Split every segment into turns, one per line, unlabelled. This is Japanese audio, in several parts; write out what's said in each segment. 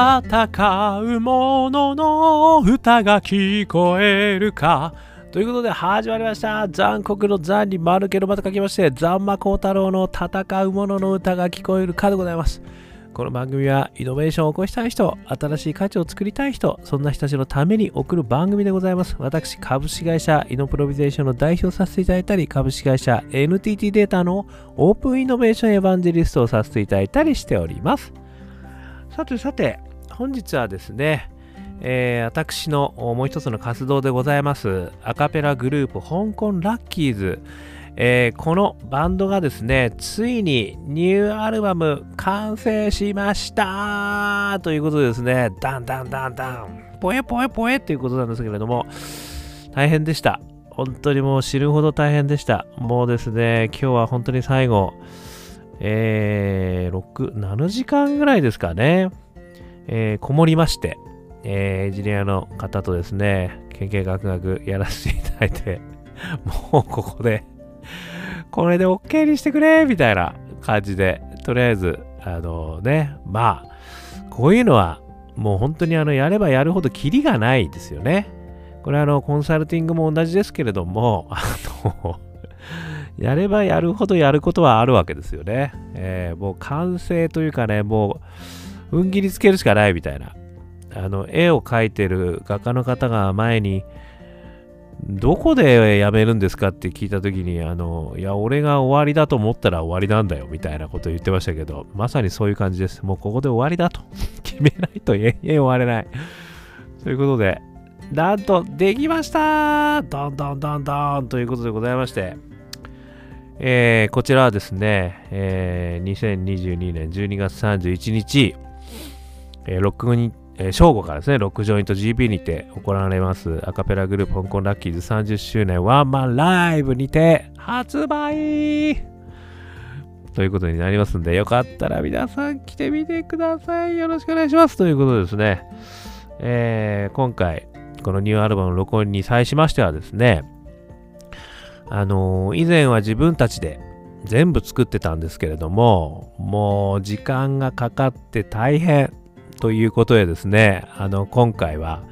戦う者のの歌が聞こえるか。ということで始まりました。残酷の残に丸けのまた書きまして、残魔高太郎の戦う者の歌が聞こえるかでございます。この番組はイノベーションを起こしたい人、新しい価値を作りたい人、そんな人たちのために送る番組でございます。私、株式会社イノプロビゼーションの代表させていただいたり、株式会社 NTT データのオープンイノベーションエヴァンジェリストをさせていただいたりしております。さてさて、本日はですね、えー、私のもう一つの活動でございますアカペラグループ香港ラッキーズ、えー、このバンドがですねついにニューアルバム完成しました。ということでですねダンダンダンダン。ポエポエポエっていうことなんですけれども大変でした。本当にもう知るほど大変でした。もうですね今日は本当に最後えー、6、7時間ぐらいですかね。えー、こもりまして、えー、エンジニアの方とですね、研究学学やらせていただいて、もうここでこれで OK にしてくれみたいな感じで、とりあえず、あのね、まあ、こういうのは、もう本当にあの、やればやるほどキリがないですよね。これあの、コンサルティングも同じですけれども、あの やればやるほどやることはあるわけですよね。えー、もう完成というかね、もう、踏ん切りつけるしかないみたいな。あの、絵を描いてる画家の方が前に、どこでやめるんですかって聞いたときに、あの、いや、俺が終わりだと思ったら終わりなんだよ、みたいなことを言ってましたけど、まさにそういう感じです。もうここで終わりだと。決めないと永遠終われない。ということで、なんと、できましたどんどんどんどんということでございまして、えー、こちらはですね、えー、2022年12月31日、えー、6に、えー、正午からですね、ロックジョイント GB にて行われますアカペラグループ香港ラッキーズ30周年ワンマンライブにて発売ということになりますんで、よかったら皆さん来てみてください。よろしくお願いします。ということですね、えー、今回、このニューアルバムの録音に際しましてはですね、あのー、以前は自分たちで全部作ってたんですけれども、もう時間がかかって大変ということでですね、あの、今回は、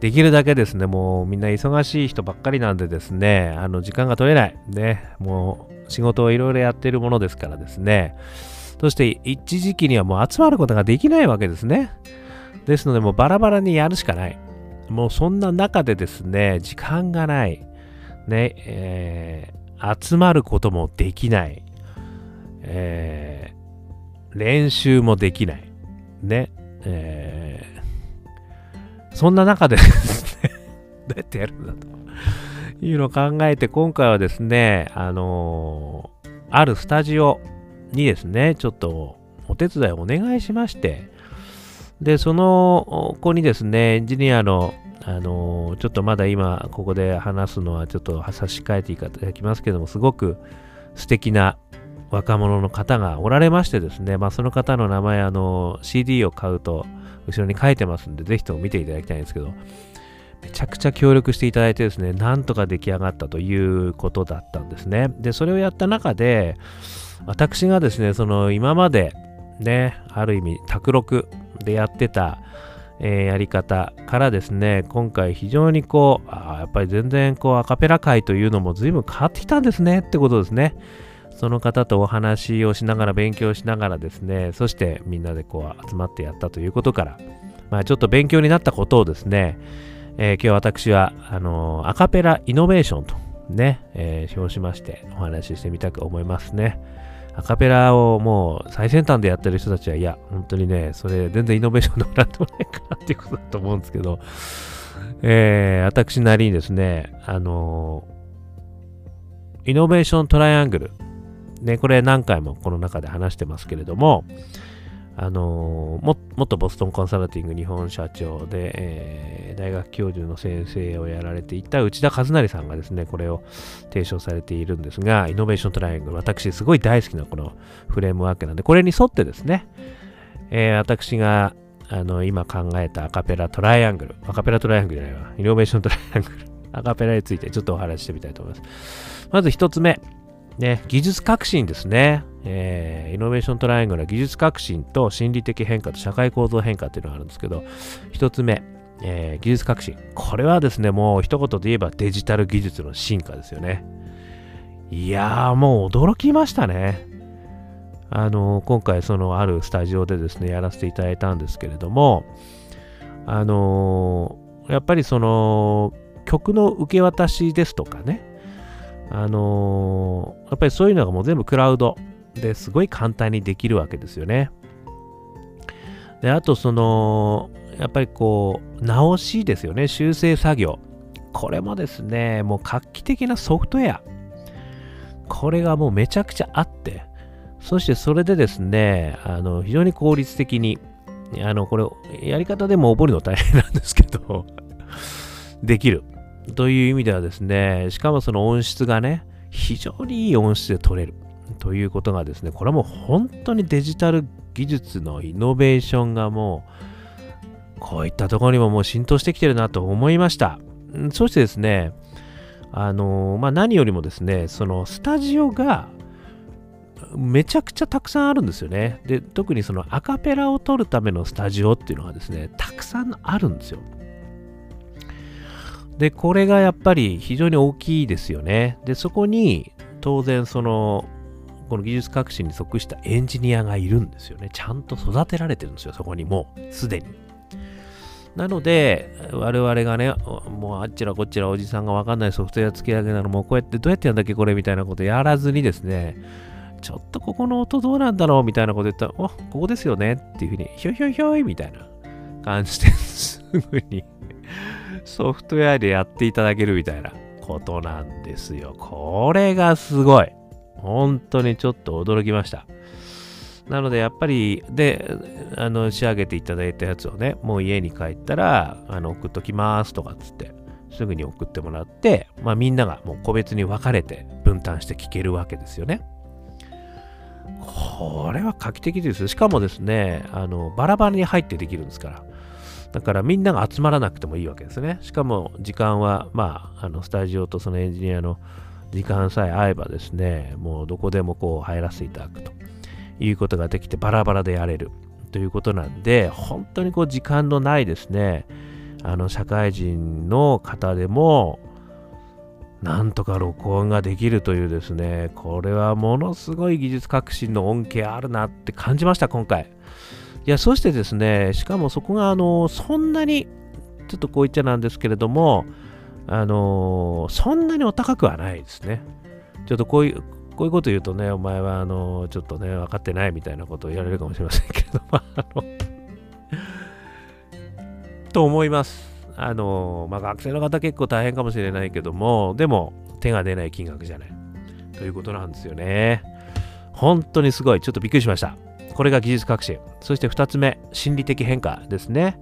できるだけですね、もうみんな忙しい人ばっかりなんでですね、あの、時間が取れない。ね、もう仕事をいろいろやってるものですからですね、そして一時期にはもう集まることができないわけですね。ですので、もうバラバラにやるしかない。もうそんな中でですね、時間がない。ね、えー、集まることもできない。えー、練習もできない。ね、えー、そんな中でですね どうやってやるんだというのを考えて、今回はですね、あのー、あるスタジオにですね、ちょっとお手伝いをお願いしまして、で、その子にですね、エンジニアの、あのー、ちょっとまだ今、ここで話すのはちょっと差し替えていただきますけども、すごく素敵な若者の方がおられましてですね、まあ、その方の名前、あの、CD を買うと後ろに書いてますんで、ぜひとも見ていただきたいんですけど、めちゃくちゃ協力していただいてですね、なんとか出来上がったということだったんですね。で、それをやった中で、私がですね、その今までね、ある意味、卓録でやってた、えー、やり方からですね、今回非常にこう、あやっぱり全然こうアカペラ界というのも随分変わってきたんですねってことですね。その方とお話をしながら勉強しながらですね、そしてみんなでこう集まってやったということから、まあ、ちょっと勉強になったことをですね、えー、今日私はあのー、アカペライノベーションとね、えー、表しましてお話ししてみたく思いますね。アカペラをもう最先端でやってる人たちは、いや、本当にね、それ全然イノベーションでもらってもないかなっていうことだと思うんですけど、えー、私なりにですね、あのイノベーショントライアングルね、これ何回もこの中で話してますけれども、あのー、も元ボストンコンサルティング日本社長で、えー、大学教授の先生をやられていた内田和成さんがですね、これを提唱されているんですが、イノベーショントライアングル、私すごい大好きなこのフレームワークなんで、これに沿ってですね、えー、私があの今考えたアカペラトライアングル、アカペラトライアングルじゃないわ、イノベーショントライアングル、アカペラについてちょっとお話ししてみたいと思います。まず一つ目、ね、技術革新ですね。えー、イノベーショントライアングルは技術革新と心理的変化と社会構造変化っていうのがあるんですけど、1つ目、えー、技術革新。これはですね、もう一言で言えばデジタル技術の進化ですよね。いやー、もう驚きましたね。あの、今回、その、あるスタジオでですね、やらせていただいたんですけれども、あのやっぱりその、曲の受け渡しですとかね、あのやっぱりそういうのがもう全部クラウドですごい簡単にできるわけですよね。で、あとその、やっぱりこう、直しですよね、修正作業。これもですね、もう画期的なソフトウェア。これがもうめちゃくちゃあって、そしてそれでですね、あの、非常に効率的に、あの、これ、やり方でも覚えるの大変なんですけど できる。という意味ではですね、しかもその音質がね、非常にいい音質で取れる。ということがですね、これはもう本当にデジタル技術のイノベーションがもう、こういったところにももう浸透してきてるなと思いました。そしてですね、あのまあ、何よりもですね、そのスタジオがめちゃくちゃたくさんあるんですよね。で、特にそのアカペラを撮るためのスタジオっていうのがですね、たくさんあるんですよ。で、これがやっぱり非常に大きいですよね。で、そこに当然そのこの技術革新に即したエンジニアがいるんですよね。ちゃんと育てられてるんですよ、そこにもう、すでに。なので、我々がね、もうあっちらこっちらおじさんがわかんないソフトウェア付け上げなのもこうやってどうやってやんだっけこれみたいなことやらずにですね、ちょっとここの音どうなんだろうみたいなこと言ったら、お、ここですよねっていうふうに、ひょいひょいひょいみたいな感じですぐにソフトウェアでやっていただけるみたいなことなんですよ。これがすごい。本当にちょっと驚きました。なのでやっぱり、で、あの、仕上げていただいたやつをね、もう家に帰ったら、あの、送っときますとかっつって、すぐに送ってもらって、まあみんながもう個別に分かれて分担して聞けるわけですよね。これは画期的です。しかもですね、あの、バラバラに入ってできるんですから。だからみんなが集まらなくてもいいわけですね。しかも時間は、まあ、あのスタジオとそのエンジニアの時間さえ合えばですね、もうどこでもこう入らせていただくということができてバラバラでやれるということなんで、本当にこう時間のないですね、あの社会人の方でも、なんとか録音ができるというですね、これはものすごい技術革新の恩恵あるなって感じました、今回。いや、そしてですね、しかもそこが、あの、そんなに、ちょっとこう言っちゃなんですけれども、あの、そんなにお高くはないですね。ちょっとこういう、こういうこと言うとね、お前は、あの、ちょっとね、分かってないみたいなことを言われるかもしれませんけれども、あの、と思います。あの、まあ、学生の方結構大変かもしれないけども、でも、手が出ない金額じゃない。ということなんですよね。本当にすごい。ちょっとびっくりしました。これが技術革新。そして2つ目、心理的変化ですね。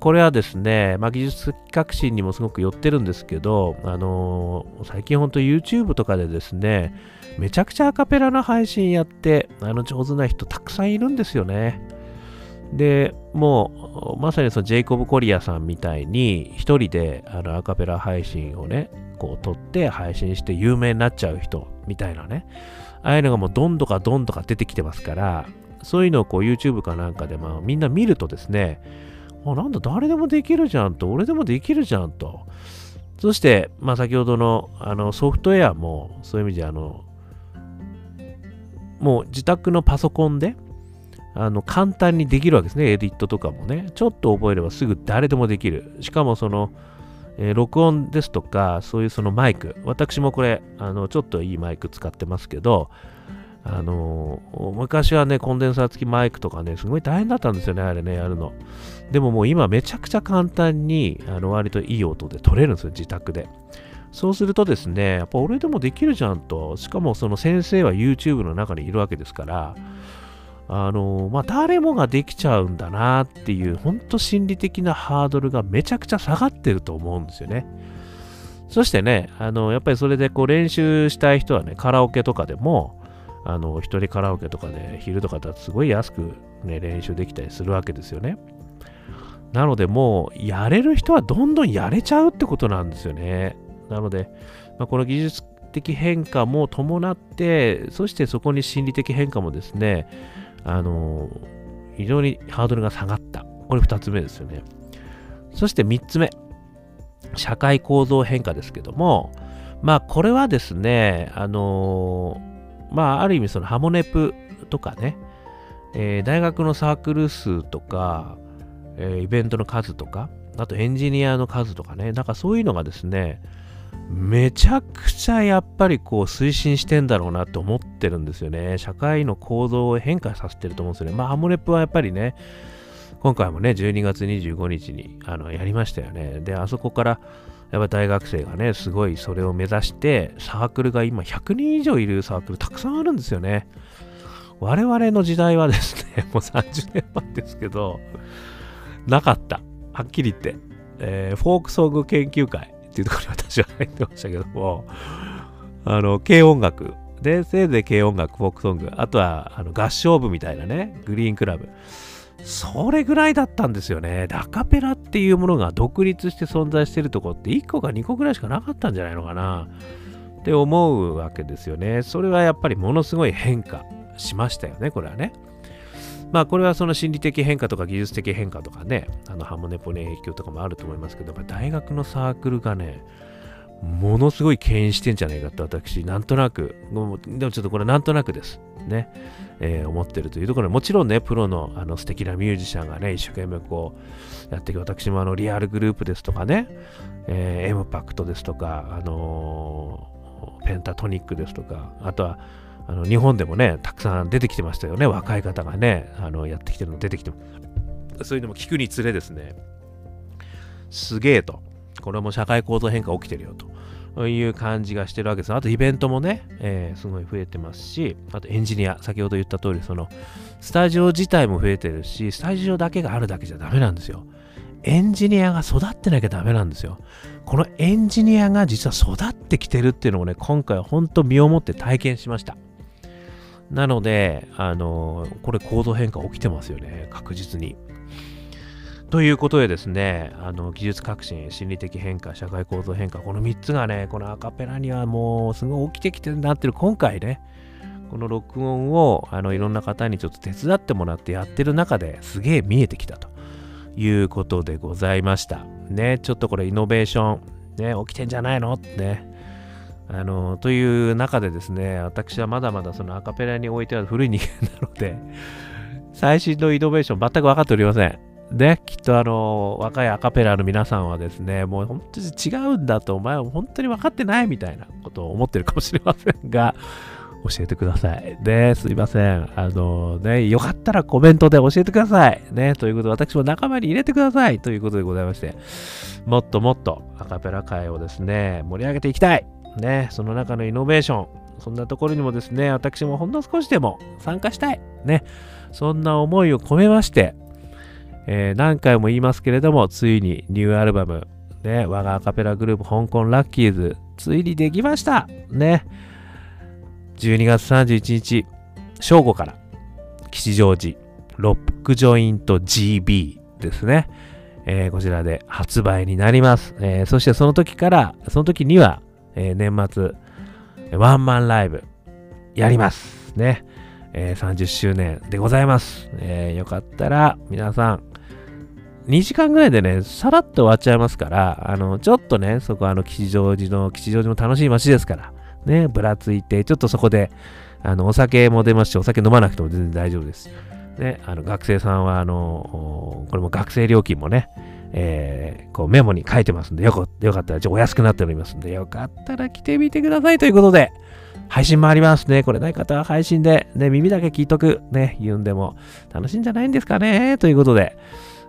これはですね、まあ、技術革新にもすごく寄ってるんですけど、あのー、最近本当 YouTube とかでですね、めちゃくちゃアカペラの配信やって、あの上手な人たくさんいるんですよね。で、もう、まさにそのジェイコブ・コリアさんみたいに、一人であのアカペラ配信をね、こう撮って配信して有名になっちゃう人みたいなね、ああいうのがもうどんどかどんどか出てきてますから、そういうのをこう YouTube かなんかでまあみんな見るとですね、あ、なんだ、誰でもできるじゃんと、俺でもできるじゃんと。そして、まあ、先ほどのあのソフトウェアも、そういう意味であの、もう自宅のパソコンで、あの簡単にできるわけですね、エディットとかもね。ちょっと覚えればすぐ誰でもできる。しかもその、えー、録音ですとか、そういうそのマイク。私もこれ、あのちょっといいマイク使ってますけど、あのー、昔はね、コンデンサー付きマイクとかね、すごい大変だったんですよね、あれね、やるの。でももう今めちゃくちゃ簡単に、あの、割といい音で撮れるんですよ、自宅で。そうするとですね、やっぱ俺でもできるじゃんと、しかもその先生は YouTube の中にいるわけですから、あの、まあ、誰もができちゃうんだなっていう、ほんと心理的なハードルがめちゃくちゃ下がってると思うんですよね。そしてね、あの、やっぱりそれでこう練習したい人はね、カラオケとかでも、あの、一人カラオケとかで昼とかだとすごい安くね、練習できたりするわけですよね。なのでもう、やれる人はどんどんやれちゃうってことなんですよね。なので、まあ、この技術的変化も伴って、そしてそこに心理的変化もですね、あの非常にハードルが下がった。これ2つ目ですよね。そして3つ目。社会構造変化ですけども、まあこれはですね、あのまあある意味そのハモネプとかね、えー、大学のサークル数とか、えー、イベントの数とか、あとエンジニアの数とかね、なんかそういうのがですね、めちゃくちゃやっぱりこう推進してんだろうなと思ってるんですよね。社会の構造を変化させてると思うんですよね。まあ、ハモネプはやっぱりね、今回もね、12月25日にあのやりましたよね。で、あそこから、やっぱ大学生がね、すごいそれを目指して、サークルが今100人以上いるサークルたくさんあるんですよね。我々の時代はですね、もう30年前ですけど、なかった。はっきり言って。えー、フォークソング研究会っていうところに私は入ってましたけども、あの、軽音楽。で、せいぜい軽音楽、フォークソング。あとは、あの合唱部みたいなね、グリーンクラブ。それぐらいだったんですよね。ダカペラっていうものが独立して存在してるとこって1個か2個ぐらいしかなかったんじゃないのかなって思うわけですよね。それはやっぱりものすごい変化しましたよね、これはね。まあこれはその心理的変化とか技術的変化とかね、あのハモネポに影響とかもあると思いますけど、大学のサークルがね、ものすごい牽引してんじゃないかって私、なんとなく、でもちょっとこれなんとなくです。ね、えー、思ってるというところで、もちろんね、プロのあの素敵なミュージシャンがね、一生懸命こうやっていく、私もあのリアルグループですとかね、えー、エムパクトですとか、あのー、ペンタトニックですとか、あとはあの日本でもね、たくさん出てきてましたよね、若い方がね、あのやってきてるの出てきてもそういうのも聞くにつれですね、すげえと、これも社会構造変化起きてるよという感じがしてるわけです。あとイベントもね、えー、すごい増えてますし、あとエンジニア、先ほど言った通り、そのスタジオ自体も増えてるし、スタジオだけがあるだけじゃダメなんですよ。エンジニアが育ってなきゃダメなんですよ。このエンジニアが実は育ってきてるっていうのをね、今回は本当身をもって体験しました。なので、あの、これ構造変化起きてますよね、確実に。ということでですね、あの技術革新、心理的変化、社会構造変化、この3つがね、このアカペラにはもうすごい起きてきてるなってる今回ね、この録音をあのいろんな方にちょっと手伝ってもらってやってる中ですげえ見えてきたということでございました。ね、ちょっとこれイノベーション、ね、起きてんじゃないの？ってね、あのという中でですね、私はまだまだそのアカペラにおいては古い人間なので、最新のイノベーション全く分かっておりません。で、きっとあの、若いアカペラの皆さんはですね、もう本当に違うんだと、お前は本当に分かってないみたいなことを思ってるかもしれませんが、教えてください。で、すいません。あのね、よかったらコメントで教えてください。ね、ということで、私も仲間に入れてください。ということでございまして、もっともっとアカペラ界をですね、盛り上げていきたい。ね、その中のイノベーション、そんなところにもですね、私もほんの少しでも参加したい。ね、そんな思いを込めまして、えー、何回も言いますけれども、ついにニューアルバム、ね、我がアカペラグループ香港ラッキーズ、ついにできましたね。12月31日、正午から、吉祥寺、ロックジョイント GB ですね。えー、こちらで発売になります。えー、そしてその時から、その時には、えー、年末、ワンマンライブ、やりますね。えー、30周年でございます。えー、よかったら皆さん、2時間ぐらいでね、さらっと終わっちゃいますから、あの、ちょっとね、そこあの、吉祥寺の、吉祥寺も楽しい街ですから、ね、ぶらついて、ちょっとそこで、あの、お酒も出ますし、お酒飲まなくても全然大丈夫です。ね、あの、学生さんは、あの、これも学生料金もね、えー、こうメモに書いてますんで、よかよかったら、ちょお安くなっておりますんで、よかったら来てみてくださいということで、配信もありますね。これない方は配信で、ね、耳だけ聞いとく、ね、言うんでも楽しいんじゃないんですかね、ということで、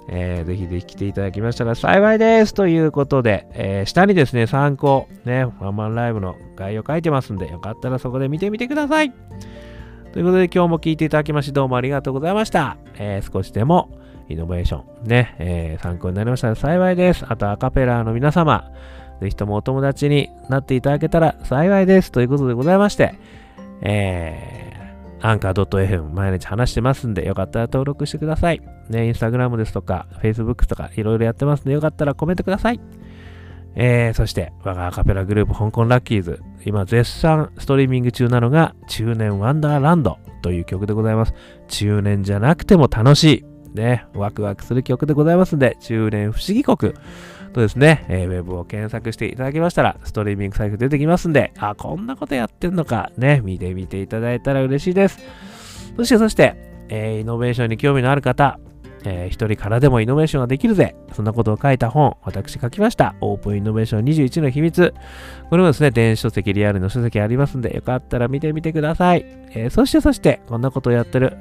えー、ぜひぜひ来ていただきましたら幸いです。ということで、えー、下にですね、参考、ね、ワンマンライブの概要書いてますんで、よかったらそこで見てみてください。ということで、今日も聞いていただきまして、どうもありがとうございました。えー、少しでもイノベーション、ね、えー、参考になりましたら幸いです。あと、アカペラの皆様、ぜひともお友達になっていただけたら幸いです。ということでございまして、えー、アンカー .fm 毎日話してますんで、よかったら登録してください。ね、インスタグラムですとか、Facebook とかいろいろやってますんで、よかったらコメントください。えー、そして、我がアカペラグループ、香港ラッキーズ。今、絶賛ストリーミング中なのが、中年ワンダーランドという曲でございます。中年じゃなくても楽しい。ね、ワクワクする曲でございますんで、中年不思議国とですね、えー、ウェブを検索していただきましたら、ストリーミングサイト出てきますんで、あ、こんなことやってんのか、ね、見てみていただいたら嬉しいです。そして、そして、えーイノベーションに興味のある方、えー一人からでもイノベーションができるぜ。そんなことを書いた本、私書きました。オープンイノベーション21の秘密。これもですね、電子書籍、リアルの書籍ありますんで、よかったら見てみてください。えーそしてそして、こんなことをやってる、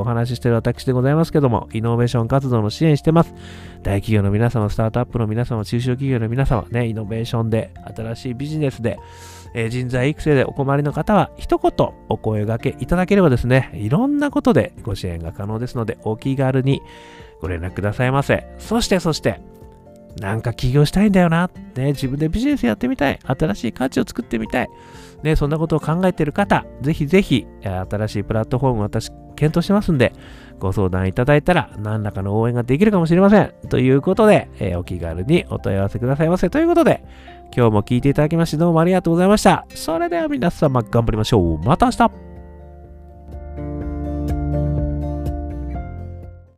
お話ししてる私でございますけども、イノベーション活動の支援してます。大企業の皆様、スタートアップの皆様、中小企業の皆様、ね、イノベーションで、新しいビジネスで、人材育成でお困りの方は、一言お声掛けいただければですね、いろんなことでご支援が可能ですので、お気軽にご連絡くださいませ。そして、そして、なんか起業したいんだよな。ね、自分でビジネスやってみたい。新しい価値を作ってみたい。ね、そんなことを考えている方、ぜひぜひ、新しいプラットフォーム私、検討してますんで、ご相談いただいたら、何らかの応援ができるかもしれません。ということで、えーお気軽にお問い合わせくださいませ。ということで、今日も聞いていただきましてどうもありがとうございました。それでは皆様頑張りましょう。また明日